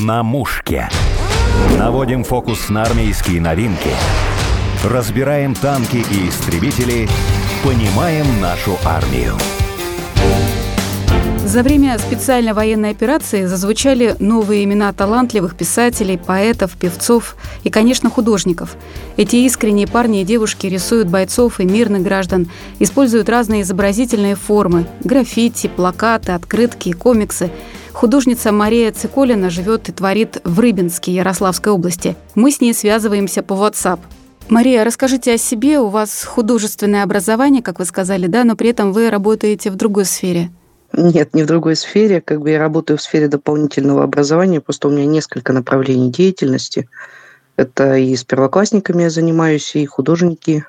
На мушке. Наводим фокус на армейские новинки. Разбираем танки и истребители. Понимаем нашу армию. За время специальной военной операции зазвучали новые имена талантливых писателей, поэтов, певцов и, конечно, художников. Эти искренние парни и девушки рисуют бойцов и мирных граждан, используют разные изобразительные формы – граффити, плакаты, открытки, комиксы – Художница Мария Циколина живет и творит в Рыбинске Ярославской области. Мы с ней связываемся по WhatsApp. Мария, расскажите о себе. У вас художественное образование, как вы сказали, да, но при этом вы работаете в другой сфере. Нет, не в другой сфере. Как бы я работаю в сфере дополнительного образования, просто у меня несколько направлений деятельности. Это и с первоклассниками я занимаюсь, и художники,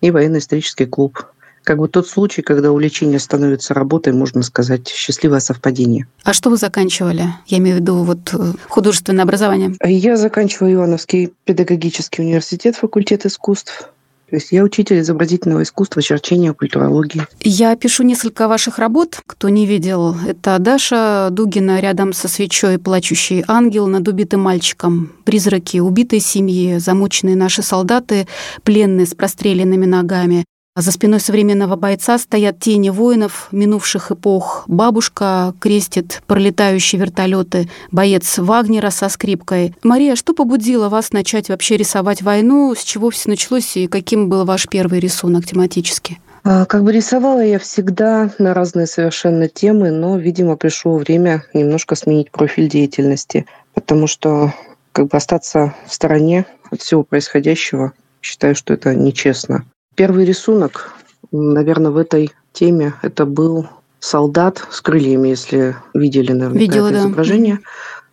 и военно-исторический клуб как бы тот случай, когда увлечение становится работой, можно сказать, счастливое совпадение. А что вы заканчивали? Я имею в виду вот э, художественное образование. Я заканчиваю Ивановский педагогический университет, факультет искусств. То есть я учитель изобразительного искусства, черчения, культурологии. Я пишу несколько ваших работ, кто не видел. Это Даша Дугина рядом со свечой «Плачущий ангел» над убитым мальчиком. Призраки убитой семьи, замученные наши солдаты, пленные с простреленными ногами. А за спиной современного бойца стоят тени воинов минувших эпох. Бабушка крестит пролетающие вертолеты, боец Вагнера со скрипкой. Мария, что побудило вас начать вообще рисовать войну? С чего все началось и каким был ваш первый рисунок тематически? А, как бы рисовала я всегда на разные совершенно темы, но, видимо, пришло время немножко сменить профиль деятельности, потому что как бы остаться в стороне от всего происходящего, считаю, что это нечестно. Первый рисунок, наверное, в этой теме это был солдат с крыльями, если видели, наверное, Видела, это да. изображение.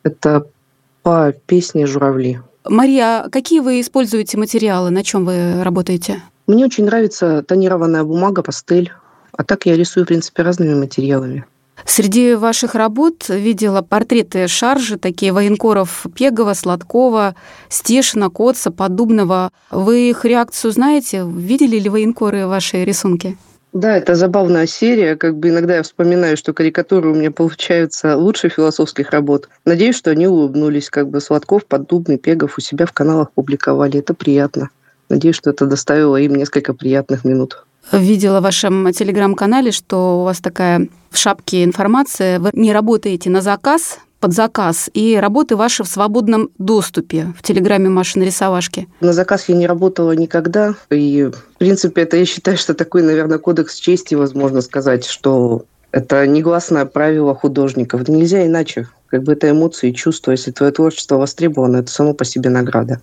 Это по песне «Журавли». Мария, а какие вы используете материалы? На чем вы работаете? Мне очень нравится тонированная бумага, пастель. А так я рисую, в принципе, разными материалами. Среди ваших работ видела портреты шаржи, такие военкоров Пегова, Сладкова, Стешина, Коца, Подубного. Вы их реакцию знаете? Видели ли военкоры ваши рисунки? Да, это забавная серия. Как бы иногда я вспоминаю, что карикатуры у меня получаются лучше философских работ. Надеюсь, что они улыбнулись. Как бы Сладков, Поддубный, Пегов у себя в каналах публиковали. Это приятно. Надеюсь, что это доставило им несколько приятных минут. Видела в вашем телеграм-канале, что у вас такая в шапке информация. Вы не работаете на заказ, под заказ, и работы ваши в свободном доступе в Телеграме Маши нарисовашки. На заказ я не работала никогда, и, в принципе, это я считаю, что такой, наверное, кодекс чести, возможно сказать, что это негласное правило художников. Нельзя иначе. Как бы это эмоции, чувства. Если твое творчество востребовано, это само по себе награда.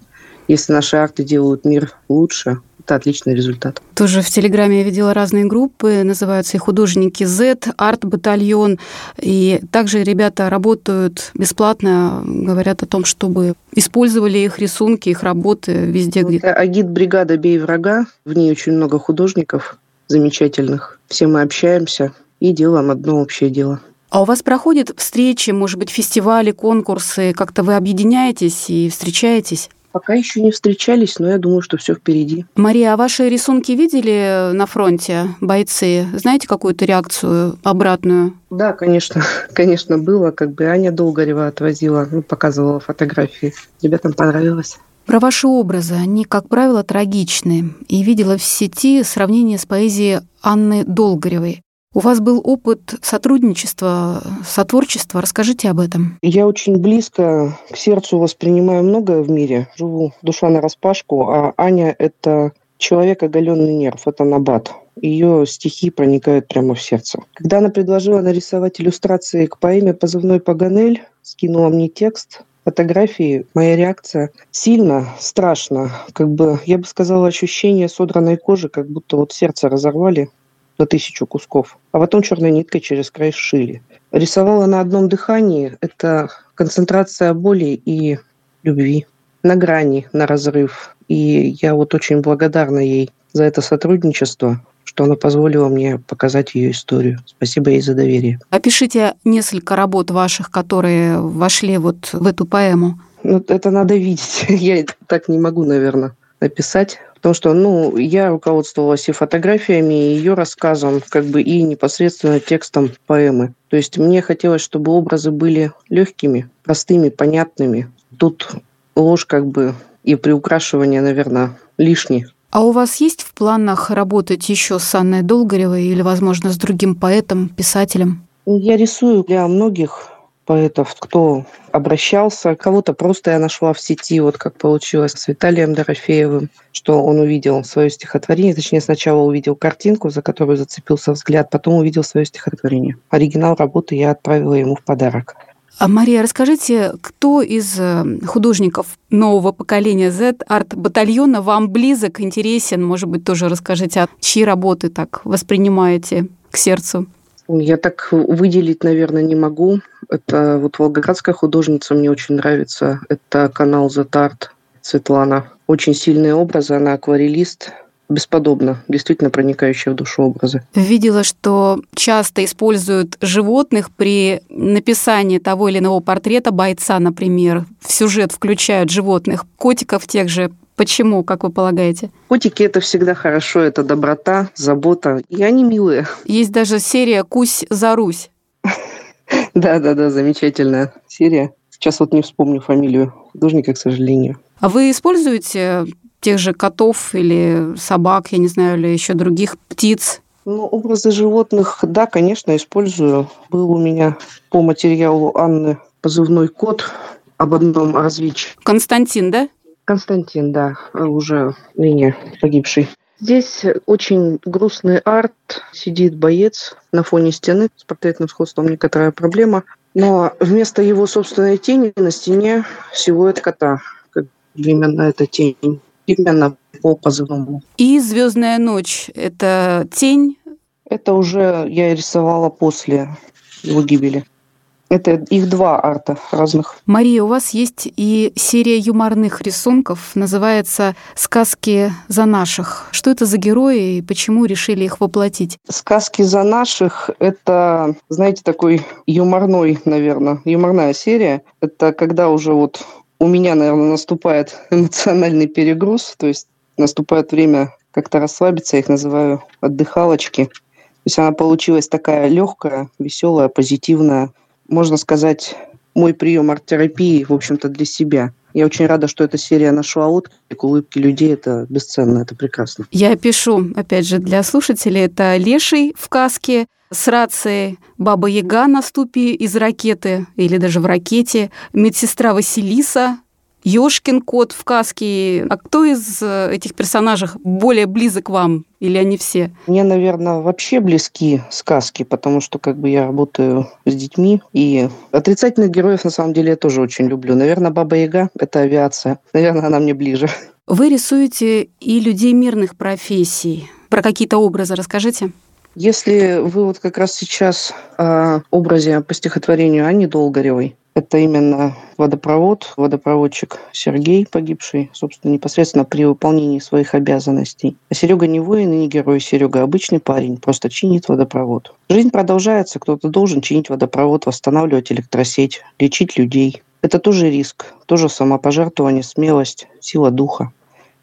Если наши арты делают мир лучше, это отличный результат. Тоже в Телеграме я видела разные группы, называются и художники Z, арт-батальон. И также ребята работают бесплатно, говорят о том, чтобы использовали их рисунки, их работы везде, где... Это агит-бригада «Бей врага». В ней очень много художников замечательных. Все мы общаемся и делаем одно общее дело. А у вас проходят встречи, может быть, фестивали, конкурсы? Как-то вы объединяетесь и встречаетесь? Пока еще не встречались, но я думаю, что все впереди. Мария, а ваши рисунки видели на фронте бойцы? Знаете какую-то реакцию обратную? Да, конечно, конечно, было. Как бы Аня Долгорева отвозила, ну, показывала фотографии. Ребятам понравилось. Про ваши образы. Они, как правило, трагичны. И видела в сети сравнение с поэзией Анны Долгоревой. У вас был опыт сотрудничества, сотворчества. Расскажите об этом. Я очень близко к сердцу воспринимаю многое в мире. Живу душа на распашку, а Аня – это человек оголенный нерв, это набат. Ее стихи проникают прямо в сердце. Когда она предложила нарисовать иллюстрации к поэме «Позывной Паганель», скинула мне текст, фотографии, моя реакция сильно, страшно. Как бы, я бы сказала, ощущение содранной кожи, как будто вот сердце разорвали на тысячу кусков, а потом черной ниткой через край сшили. Рисовала на одном дыхании. Это концентрация боли и любви на грани, на разрыв. И я вот очень благодарна ей за это сотрудничество, что она позволила мне показать ее историю. Спасибо ей за доверие. Опишите несколько работ ваших, которые вошли вот в эту поэму. Ну, это надо видеть. Я так не могу, наверное, написать. Потому что, ну, я руководствовалась и фотографиями, и ее рассказом, как бы и непосредственно текстом поэмы. То есть мне хотелось, чтобы образы были легкими, простыми, понятными. Тут ложь как бы и приукрашивание, наверное, лишние. А у вас есть в планах работать еще с Анной Долгоревой или, возможно, с другим поэтом, писателем? Я рисую для многих поэтов, кто обращался. Кого-то просто я нашла в сети, вот как получилось с Виталием Дорофеевым, что он увидел свое стихотворение, точнее сначала увидел картинку, за которую зацепился взгляд, потом увидел свое стихотворение. Оригинал работы я отправила ему в подарок. А Мария, расскажите, кто из э, художников нового поколения Z, арт-батальона вам близок, интересен? Может быть, тоже расскажите, от чьи работы так воспринимаете к сердцу? Я так выделить, наверное, не могу. Это вот волгоградская художница мне очень нравится. Это канал Art Светлана. Очень сильные образы, она акварелист, бесподобно, действительно проникающие в душу образы. Видела, что часто используют животных при написании того или иного портрета бойца, например. В сюжет включают животных, котиков тех же. Почему, как вы полагаете? Котики – это всегда хорошо, это доброта, забота, и они милые. Есть даже серия «Кусь за Русь». Да-да-да, замечательная серия. Сейчас вот не вспомню фамилию художника, к сожалению. А вы используете тех же котов или собак, я не знаю, или еще других птиц? Ну, образы животных, да, конечно, использую. Был у меня по материалу Анны позывной кот об одном различии. Константин, да? Константин, да, уже ныне погибший. Здесь очень грустный арт. Сидит боец на фоне стены. С портретным сходством некоторая проблема. Но вместо его собственной тени на стене силуэт кота. Как именно эта тень. Именно по позывному. И «Звездная ночь» — это тень? Это уже я рисовала после его гибели. Это их два арта разных. Мария, у вас есть и серия юморных рисунков, называется «Сказки за наших». Что это за герои и почему решили их воплотить? «Сказки за наших» — это, знаете, такой юморной, наверное, юморная серия. Это когда уже вот у меня, наверное, наступает эмоциональный перегруз, то есть наступает время как-то расслабиться, я их называю отдыхалочки. То есть она получилась такая легкая, веселая, позитивная, можно сказать, мой прием арт-терапии, в общем-то, для себя. Я очень рада, что эта серия нашла отклик. Улыбки людей – это бесценно, это прекрасно. Я пишу, опять же, для слушателей. Это Леший в каске с рацией, Баба Яга на ступе из ракеты или даже в ракете, медсестра Василиса Ёшкин кот в каске. А кто из э, этих персонажей более близок вам? Или они все? Мне, наверное, вообще близки сказки, потому что как бы я работаю с детьми. И отрицательных героев, на самом деле, я тоже очень люблю. Наверное, Баба Яга – это авиация. Наверное, она мне ближе. Вы рисуете и людей мирных профессий. Про какие-то образы расскажите. Если вы вот как раз сейчас о образе по стихотворению Ани Долгоревой, это именно водопровод, водопроводчик Сергей, погибший, собственно, непосредственно при выполнении своих обязанностей. А Серега не воин и не герой, Серега обычный парень, просто чинит водопровод. Жизнь продолжается, кто-то должен чинить водопровод, восстанавливать электросеть, лечить людей. Это тоже риск, тоже самопожертвование, смелость, сила духа.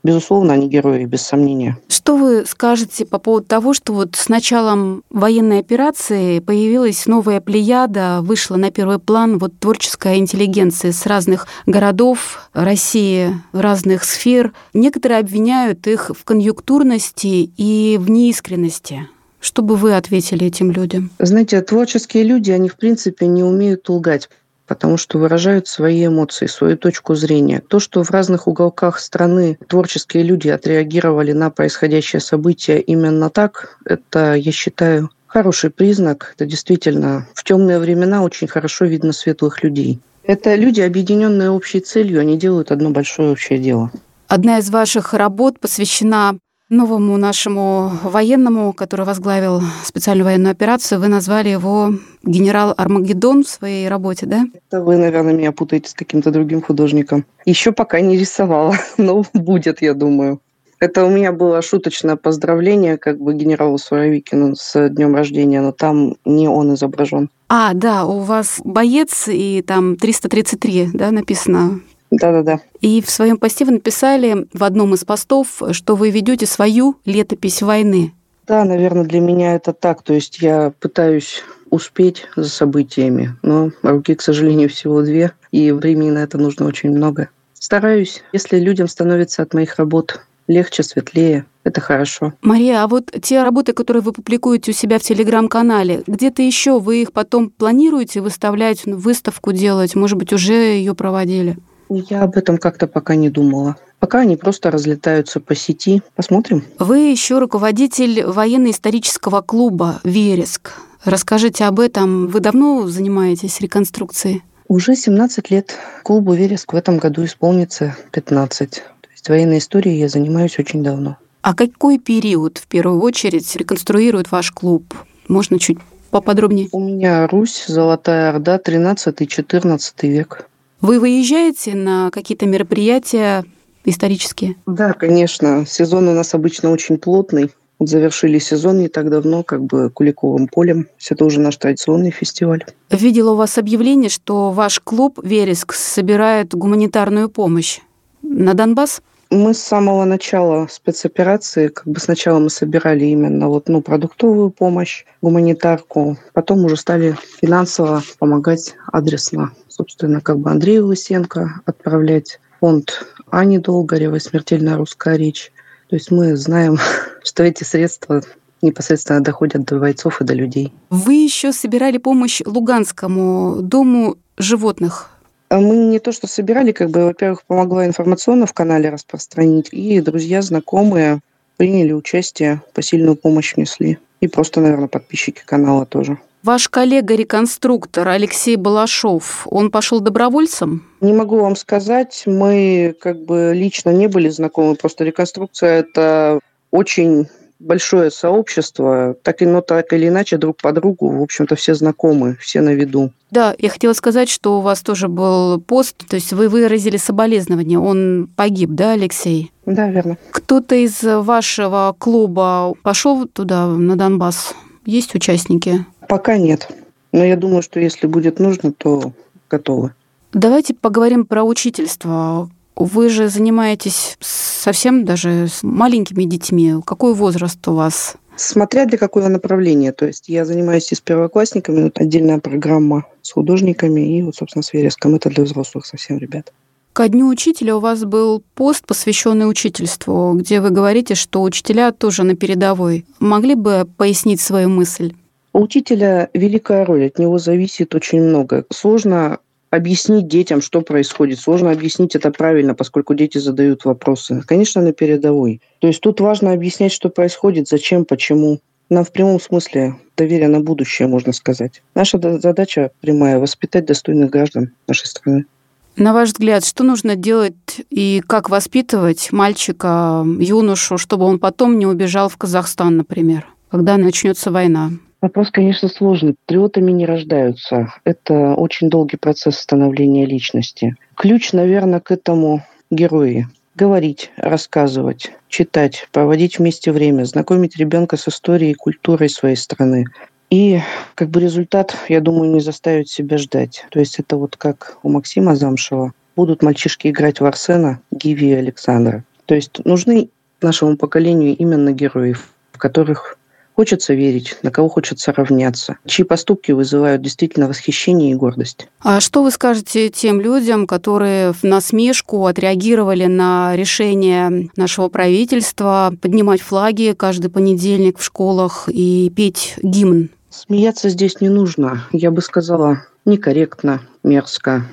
Безусловно, они герои, без сомнения. Что вы скажете по поводу того, что вот с началом военной операции появилась новая плеяда, вышла на первый план вот творческая интеллигенция с разных городов России, разных сфер. Некоторые обвиняют их в конъюнктурности и в неискренности. Что бы вы ответили этим людям? Знаете, творческие люди, они в принципе не умеют лгать потому что выражают свои эмоции, свою точку зрения. То, что в разных уголках страны творческие люди отреагировали на происходящее событие именно так, это, я считаю, хороший признак. Это действительно в темные времена очень хорошо видно светлых людей. Это люди, объединенные общей целью, они делают одно большое общее дело. Одна из ваших работ посвящена новому нашему военному, который возглавил специальную военную операцию. Вы назвали его генерал Армагеддон в своей работе, да? Это вы, наверное, меня путаете с каким-то другим художником. Еще пока не рисовала, но будет, я думаю. Это у меня было шуточное поздравление как бы генералу Суровикину с днем рождения, но там не он изображен. А, да, у вас боец, и там 333, да, написано Да-да-да. И в своем посте вы написали в одном из постов, что вы ведете свою летопись войны. Да, наверное, для меня это так. То есть я пытаюсь успеть за событиями, но руки, к сожалению, всего две, и времени на это нужно очень много. Стараюсь, если людям становится от моих работ легче, светлее, это хорошо. Мария, а вот те работы, которые вы публикуете у себя в телеграм-канале, где-то еще вы их потом планируете выставлять, ну, выставку делать? Может быть, уже ее проводили? Я об этом как-то пока не думала. Пока они просто разлетаются по сети. Посмотрим. Вы еще руководитель военно-исторического клуба «Вереск». Расскажите об этом. Вы давно занимаетесь реконструкцией? Уже 17 лет. Клубу «Вереск» в этом году исполнится 15. То есть военной историей я занимаюсь очень давно. А какой период в первую очередь реконструирует ваш клуб? Можно чуть поподробнее? У меня Русь, Золотая Орда, 13-14 век. Вы выезжаете на какие-то мероприятия исторические? Да, конечно. Сезон у нас обычно очень плотный. Вот завершили сезон не так давно, как бы Куликовым полем. Это уже наш традиционный фестиваль. Видела у вас объявление, что ваш клуб «Вереск» собирает гуманитарную помощь на Донбасс? Мы с самого начала спецоперации, как бы сначала мы собирали именно вот, ну, продуктовую помощь, гуманитарку, потом уже стали финансово помогать адресно. Собственно, как бы Андрею Лысенко отправлять, фонд Ани Долгоревой «Смертельная русская речь». То есть мы знаем, что эти средства непосредственно доходят до бойцов и до людей. Вы еще собирали помощь Луганскому дому животных. А мы не то что собирали, как бы, во-первых, помогла информационно в канале распространить, и друзья, знакомые приняли участие, посильную помощь внесли. И просто, наверное, подписчики канала тоже. Ваш коллега-реконструктор Алексей Балашов, он пошел добровольцем? Не могу вам сказать. Мы как бы лично не были знакомы. Просто реконструкция – это очень большое сообщество, так, и, но так или иначе друг по другу, в общем-то, все знакомы, все на виду. Да, я хотела сказать, что у вас тоже был пост, то есть вы выразили соболезнование, он погиб, да, Алексей? Да, верно. Кто-то из вашего клуба пошел туда, на Донбасс? Есть участники? Пока нет. Но я думаю, что если будет нужно, то готовы. Давайте поговорим про учительство. Вы же занимаетесь совсем даже с маленькими детьми. Какой возраст у вас? Смотря для какого направления. То есть я занимаюсь и с первоклассниками, вот отдельная программа с художниками, и вот, собственно, с вереском. Это для взрослых совсем ребят. Ко дню учителя у вас был пост, посвященный учительству, где вы говорите, что учителя тоже на передовой. Могли бы пояснить свою мысль? У учителя великая роль, от него зависит очень много. Сложно объяснить детям, что происходит. Сложно объяснить это правильно, поскольку дети задают вопросы. Конечно, на передовой. То есть тут важно объяснять, что происходит, зачем, почему. Нам в прямом смысле доверие на будущее, можно сказать. Наша задача прямая – воспитать достойных граждан нашей страны. На ваш взгляд, что нужно делать и как воспитывать мальчика, юношу, чтобы он потом не убежал в Казахстан, например, когда начнется война? Вопрос, конечно, сложный. Патриотами не рождаются. Это очень долгий процесс становления личности. Ключ, наверное, к этому герои. Говорить, рассказывать, читать, проводить вместе время, знакомить ребенка с историей и культурой своей страны. И как бы результат, я думаю, не заставит себя ждать. То есть это вот как у Максима Замшева. Будут мальчишки играть в Арсена, Гиви и Александра. То есть нужны нашему поколению именно герои, в которых хочется верить, на кого хочется равняться, чьи поступки вызывают действительно восхищение и гордость. А что вы скажете тем людям, которые в насмешку отреагировали на решение нашего правительства поднимать флаги каждый понедельник в школах и петь гимн? Смеяться здесь не нужно. Я бы сказала, некорректно, мерзко,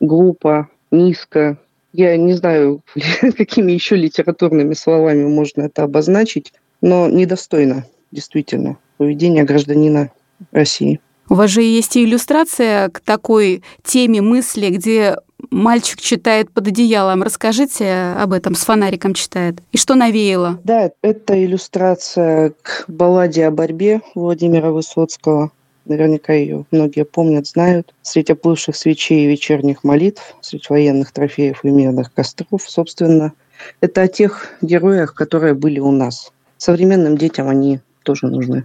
глупо, низко. Я не знаю, какими еще литературными словами можно это обозначить, но недостойно действительно, поведение гражданина России. У вас же есть и иллюстрация к такой теме мысли, где мальчик читает под одеялом. Расскажите об этом, с фонариком читает. И что навеяло? Да, это иллюстрация к балладе о борьбе Владимира Высоцкого. Наверняка ее многие помнят, знают. Среди оплывших свечей и вечерних молитв, среди военных трофеев и мирных костров, собственно, это о тех героях, которые были у нас. Современным детям они тоже нужны.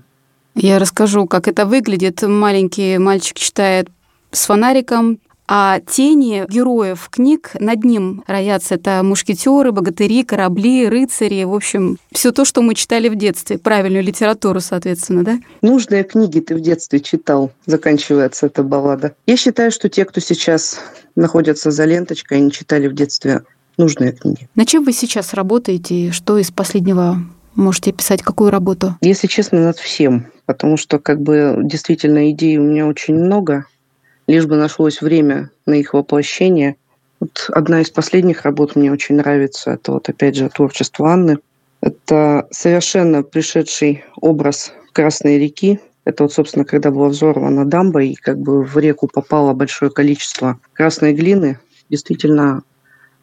Я расскажу, как это выглядит. Маленький мальчик читает с фонариком, а тени героев книг над ним роятся. Это мушкетеры, богатыри, корабли, рыцари, в общем, все то, что мы читали в детстве. Правильную литературу, соответственно, да? Нужные книги ты в детстве читал, заканчивается эта баллада. Я считаю, что те, кто сейчас находятся за ленточкой, они читали в детстве нужные книги. На чем вы сейчас работаете? Что из последнего можете писать? Какую работу? Если честно, над всем. Потому что, как бы, действительно, идей у меня очень много. Лишь бы нашлось время на их воплощение. Вот одна из последних работ мне очень нравится. Это вот, опять же, творчество Анны. Это совершенно пришедший образ Красной реки. Это вот, собственно, когда была взорвана дамба, и как бы в реку попало большое количество красной глины. Действительно,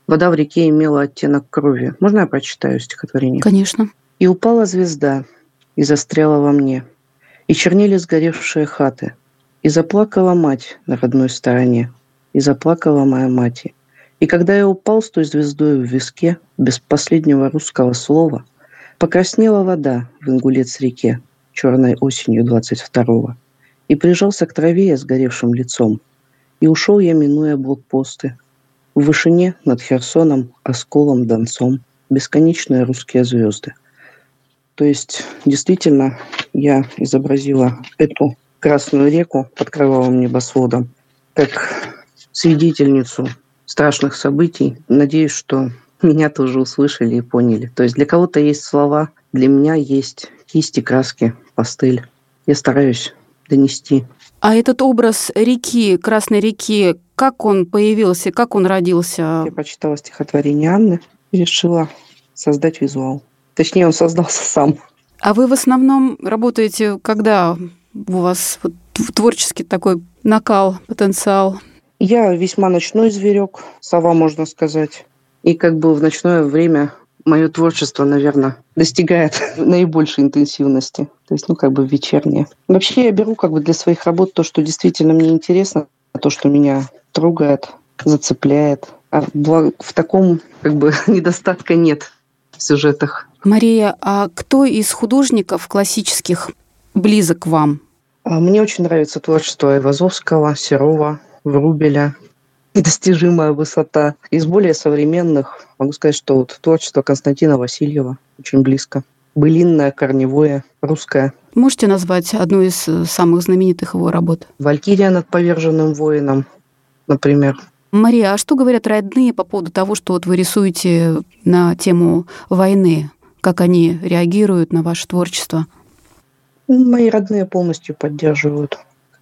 вода в реке имела оттенок крови. Можно я прочитаю стихотворение? Конечно. И упала звезда, и застряла во мне. И чернели сгоревшие хаты. И заплакала мать на родной стороне. И заплакала моя мать. И когда я упал с той звездой в виске, без последнего русского слова, покраснела вода в ингулец реке, черной осенью двадцать второго, и прижался к траве я сгоревшим лицом. И ушел я, минуя блокпосты. В вышине над Херсоном, осколом, донцом, бесконечные русские звезды – то есть, действительно, я изобразила эту Красную реку под кровавым небосводом как свидетельницу страшных событий. Надеюсь, что меня тоже услышали и поняли. То есть для кого-то есть слова, для меня есть кисти, краски, пастель. Я стараюсь донести. А этот образ реки, Красной реки, как он появился, как он родился? Я прочитала стихотворение Анны и решила создать визуал. Точнее, он создался сам. А вы в основном работаете, когда у вас вот творческий такой накал, потенциал? Я весьма ночной зверек, сова, можно сказать. И как бы в ночное время мое творчество, наверное, достигает наибольшей интенсивности. То есть, ну, как бы вечернее. Вообще я беру как бы для своих работ то, что действительно мне интересно, то, что меня трогает, зацепляет. А в таком как бы недостатка нет в сюжетах. Мария, а кто из художников классических близок к вам? А, мне очень нравится творчество Айвазовского, Серова, Врубеля. Недостижимая высота. Из более современных могу сказать, что вот творчество Константина Васильева очень близко. Былинное, корневое, русское. Можете назвать одну из э, самых знаменитых его работ? «Валькирия над поверженным воином», например. Мария, а что говорят родные по поводу того, что вот вы рисуете на тему войны? Как они реагируют на ваше творчество? Мои родные полностью поддерживают.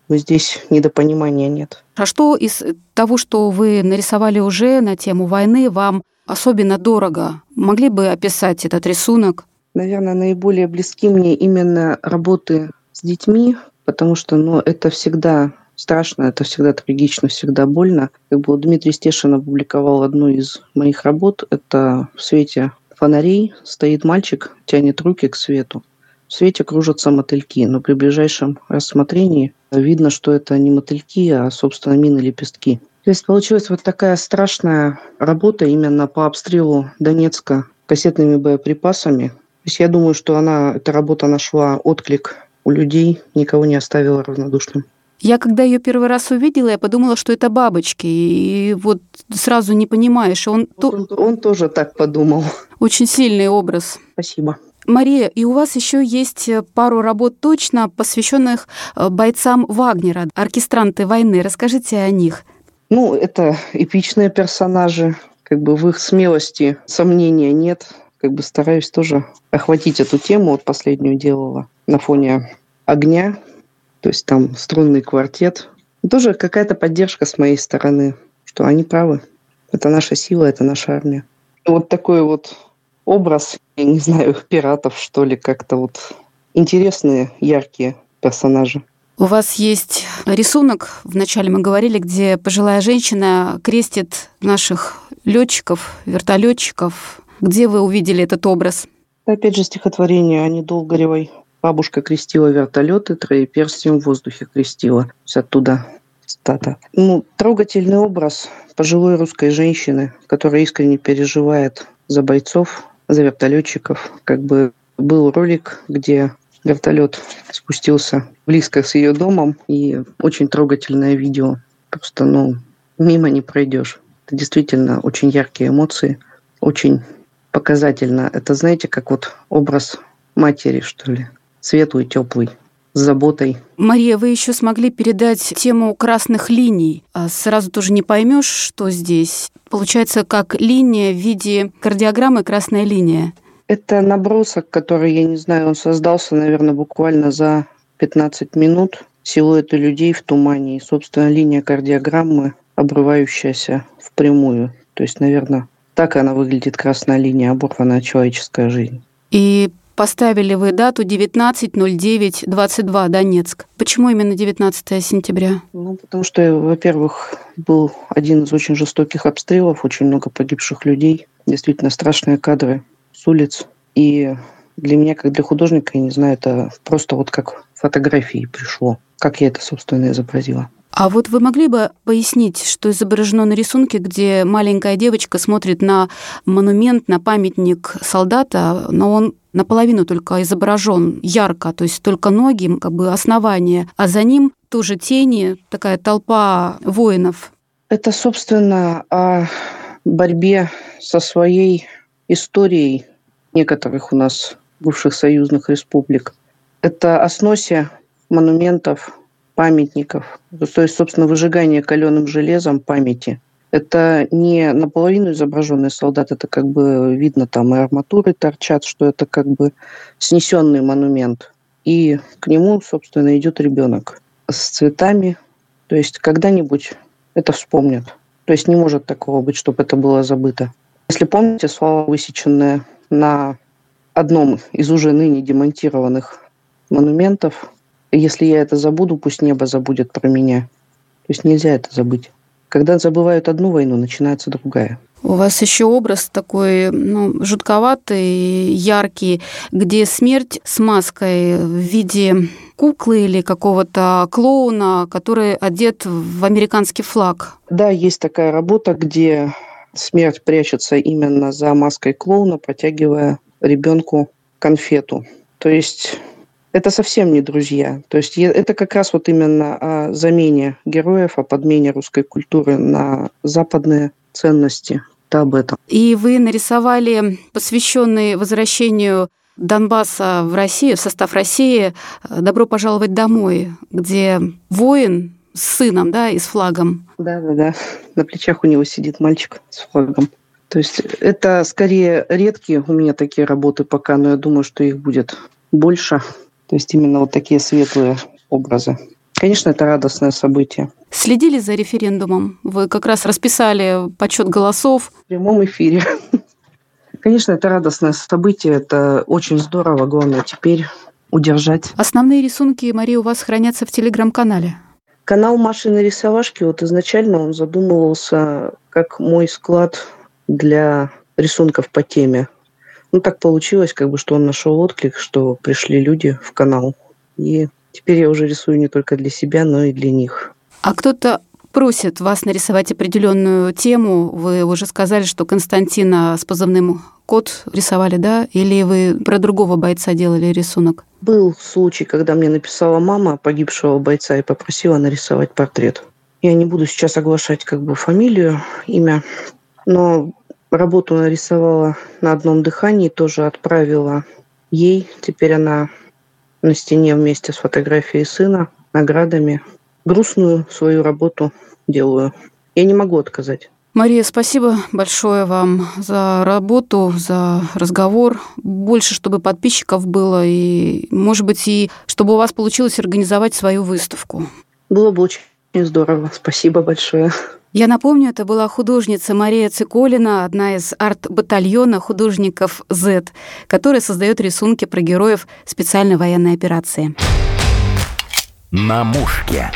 Здесь недопонимания нет. А что из того, что вы нарисовали уже на тему войны, вам особенно дорого? Могли бы описать этот рисунок? Наверное, наиболее близки мне именно работы с детьми, потому что ну, это всегда страшно, это всегда трагично, всегда больно. Как бы Дмитрий Стешин опубликовал одну из моих работ. Это в свете фонарей стоит мальчик, тянет руки к свету. В свете кружатся мотыльки, но при ближайшем рассмотрении видно, что это не мотыльки, а, собственно, мины-лепестки. То есть получилась вот такая страшная работа именно по обстрелу Донецка кассетными боеприпасами. То есть я думаю, что она, эта работа нашла отклик у людей, никого не оставила равнодушным. Я когда ее первый раз увидела, я подумала, что это бабочки, и вот сразу не понимаешь. Он, он, он тоже так подумал. Очень сильный образ. Спасибо. Мария, и у вас еще есть пару работ точно, посвященных э, бойцам Вагнера, оркестранты войны. Расскажите о них. Ну, это эпичные персонажи. Как бы в их смелости сомнения нет. Как бы стараюсь тоже охватить эту тему. Вот последнюю делала на фоне огня, то есть там струнный квартет. Тоже какая-то поддержка с моей стороны, что они правы. Это наша сила, это наша армия. Вот такой вот образ, я не знаю, пиратов, что ли, как-то вот интересные, яркие персонажи. У вас есть рисунок, вначале мы говорили, где пожилая женщина крестит наших летчиков, вертолетчиков. Где вы увидели этот образ? Опять же, стихотворение Ани Долгоревой Бабушка крестила вертолеты, троеперстием в воздухе крестила. Есть оттуда стата. Ну, трогательный образ пожилой русской женщины, которая искренне переживает за бойцов, за вертолетчиков. Как бы был ролик, где вертолет спустился близко с ее домом, и очень трогательное видео. Просто, ну, мимо не пройдешь. Это действительно очень яркие эмоции, очень показательно. Это, знаете, как вот образ матери, что ли, светлый, теплый, с заботой. Мария, вы еще смогли передать тему красных линий. А сразу тоже не поймешь, что здесь. Получается, как линия в виде кардиограммы красная линия. Это набросок, который, я не знаю, он создался, наверное, буквально за 15 минут. Силуэты людей в тумане и, собственно, линия кардиограммы, обрывающаяся в прямую. То есть, наверное, так она выглядит, красная линия, оборванная человеческая жизнь. И поставили вы дату 19.09.22, Донецк. Почему именно 19 сентября? Ну, потому что, во-первых, был один из очень жестоких обстрелов, очень много погибших людей, действительно страшные кадры с улиц. И для меня, как для художника, я не знаю, это просто вот как фотографии пришло, как я это, собственно, изобразила. А вот вы могли бы пояснить, что изображено на рисунке, где маленькая девочка смотрит на монумент, на памятник солдата, но он наполовину только изображен ярко, то есть только ноги, как бы основание, а за ним тоже тени, такая толпа воинов. Это, собственно, о борьбе со своей историей некоторых у нас бывших союзных республик. Это о сносе монументов, памятников, то есть, собственно, выжигание каленым железом памяти. Это не наполовину изображенный солдат, это как бы видно там и арматуры торчат, что это как бы снесенный монумент. И к нему, собственно, идет ребенок с цветами. То есть когда-нибудь это вспомнят. То есть не может такого быть, чтобы это было забыто. Если помните, слова, высеченные на одном из уже ныне демонтированных монументов, если я это забуду, пусть небо забудет про меня. То есть нельзя это забыть. Когда забывают одну войну, начинается другая. У вас еще образ такой ну, жутковатый, яркий, где смерть с маской в виде куклы или какого-то клоуна, который одет в американский флаг. Да, есть такая работа, где смерть прячется именно за маской клоуна, протягивая ребенку конфету. То есть это совсем не друзья. То есть это как раз вот именно о замене героев, о подмене русской культуры на западные ценности. Это об этом. И вы нарисовали посвященный возвращению Донбасса в Россию, в состав России «Добро пожаловать домой», где воин с сыном, да, и с флагом. Да, да, да. На плечах у него сидит мальчик с флагом. То есть это скорее редкие у меня такие работы пока, но я думаю, что их будет больше. То есть именно вот такие светлые образы. Конечно, это радостное событие. Следили за референдумом? Вы как раз расписали подсчет голосов. В прямом эфире. Конечно, это радостное событие, это очень здорово. Главное теперь удержать. Основные рисунки, Мария, у вас хранятся в телеграм-канале. Канал Маши нарисовашки, вот изначально он задумывался как мой склад для рисунков по теме. Ну, так получилось, как бы, что он нашел отклик, что пришли люди в канал. И теперь я уже рисую не только для себя, но и для них. А кто-то просит вас нарисовать определенную тему. Вы уже сказали, что Константина с позывным кот рисовали, да? Или вы про другого бойца делали рисунок? Был случай, когда мне написала мама погибшего бойца и попросила нарисовать портрет. Я не буду сейчас оглашать как бы фамилию, имя, но Работу нарисовала на одном дыхании, тоже отправила ей. Теперь она на стене вместе с фотографией сына, наградами. Грустную свою работу делаю. Я не могу отказать. Мария, спасибо большое вам за работу, за разговор. Больше, чтобы подписчиков было, и, может быть, и чтобы у вас получилось организовать свою выставку. Было бы очень здорово. Спасибо большое. Я напомню, это была художница Мария Циколина, одна из арт-батальона художников Z, которая создает рисунки про героев специальной военной операции. На мушке.